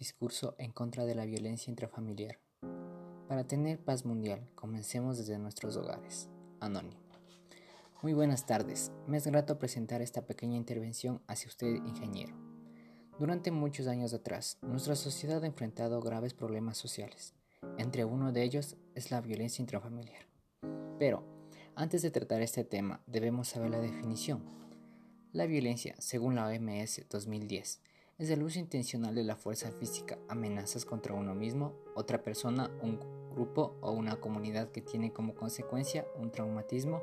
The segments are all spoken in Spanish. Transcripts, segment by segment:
discurso en contra de la violencia intrafamiliar. Para tener paz mundial, comencemos desde nuestros hogares. Anónimo. Muy buenas tardes. Me es grato presentar esta pequeña intervención hacia usted, ingeniero. Durante muchos años atrás, nuestra sociedad ha enfrentado graves problemas sociales. Entre uno de ellos es la violencia intrafamiliar. Pero, antes de tratar este tema, debemos saber la definición. La violencia, según la OMS 2010, es el uso intencional de la fuerza física, amenazas contra uno mismo, otra persona, un grupo o una comunidad que tiene como consecuencia un traumatismo,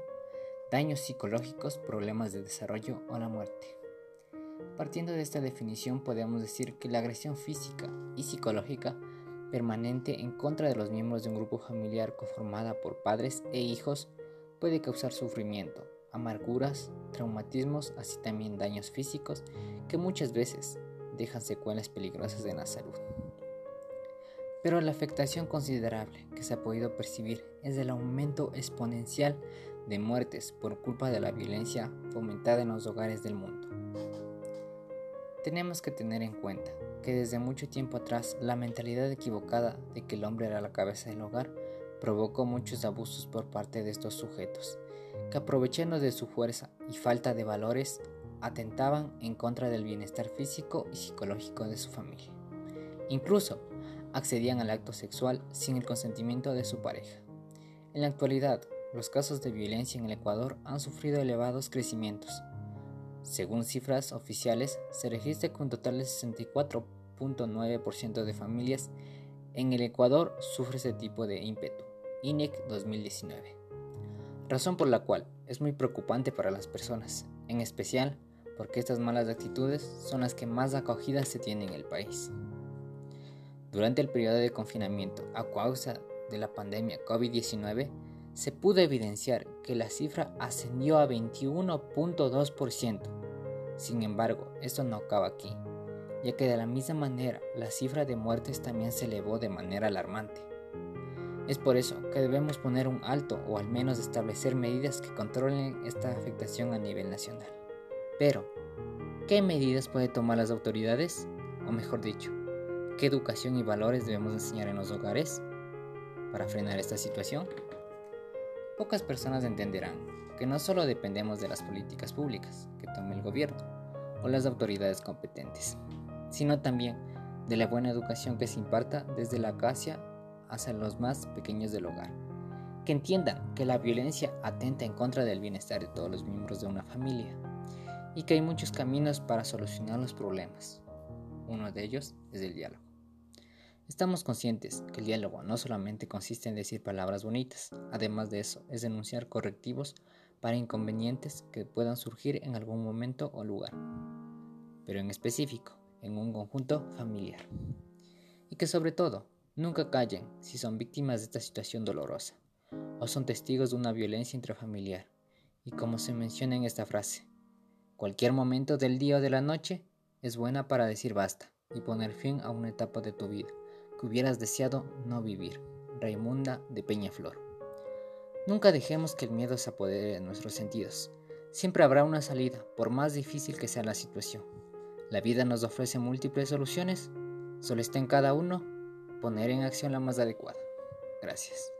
daños psicológicos, problemas de desarrollo o la muerte. Partiendo de esta definición podemos decir que la agresión física y psicológica permanente en contra de los miembros de un grupo familiar conformada por padres e hijos puede causar sufrimiento, amarguras, traumatismos, así también daños físicos que muchas veces dejan secuelas peligrosas en la salud. Pero la afectación considerable que se ha podido percibir es el aumento exponencial de muertes por culpa de la violencia fomentada en los hogares del mundo. Tenemos que tener en cuenta que desde mucho tiempo atrás la mentalidad equivocada de que el hombre era la cabeza del hogar provocó muchos abusos por parte de estos sujetos, que aprovechando de su fuerza y falta de valores atentaban en contra del bienestar físico y psicológico de su familia. Incluso accedían al acto sexual sin el consentimiento de su pareja. En la actualidad, los casos de violencia en el Ecuador han sufrido elevados crecimientos. Según cifras oficiales, se registra que un total de 64.9% de familias en el Ecuador sufre este tipo de ímpetu. INEC 2019. Razón por la cual es muy preocupante para las personas, en especial porque estas malas actitudes son las que más acogidas se tienen en el país. Durante el periodo de confinamiento a causa de la pandemia COVID-19, se pudo evidenciar que la cifra ascendió a 21.2%. Sin embargo, esto no acaba aquí, ya que de la misma manera la cifra de muertes también se elevó de manera alarmante. Es por eso que debemos poner un alto o al menos establecer medidas que controlen esta afectación a nivel nacional. Pero, ¿qué medidas pueden tomar las autoridades? O mejor dicho, ¿qué educación y valores debemos enseñar en los hogares para frenar esta situación? Pocas personas entenderán que no solo dependemos de las políticas públicas que tome el gobierno o las autoridades competentes, sino también de la buena educación que se imparta desde la casa hacia los más pequeños del hogar. Que entiendan que la violencia atenta en contra del bienestar de todos los miembros de una familia y que hay muchos caminos para solucionar los problemas. Uno de ellos es el diálogo. Estamos conscientes que el diálogo no solamente consiste en decir palabras bonitas, además de eso es denunciar correctivos para inconvenientes que puedan surgir en algún momento o lugar, pero en específico, en un conjunto familiar. Y que sobre todo, nunca callen si son víctimas de esta situación dolorosa o son testigos de una violencia intrafamiliar. Y como se menciona en esta frase, Cualquier momento del día o de la noche es buena para decir basta y poner fin a una etapa de tu vida que hubieras deseado no vivir. Raimunda de Peñaflor. Nunca dejemos que el miedo se apodere de nuestros sentidos. Siempre habrá una salida, por más difícil que sea la situación. La vida nos ofrece múltiples soluciones, solo está en cada uno poner en acción la más adecuada. Gracias.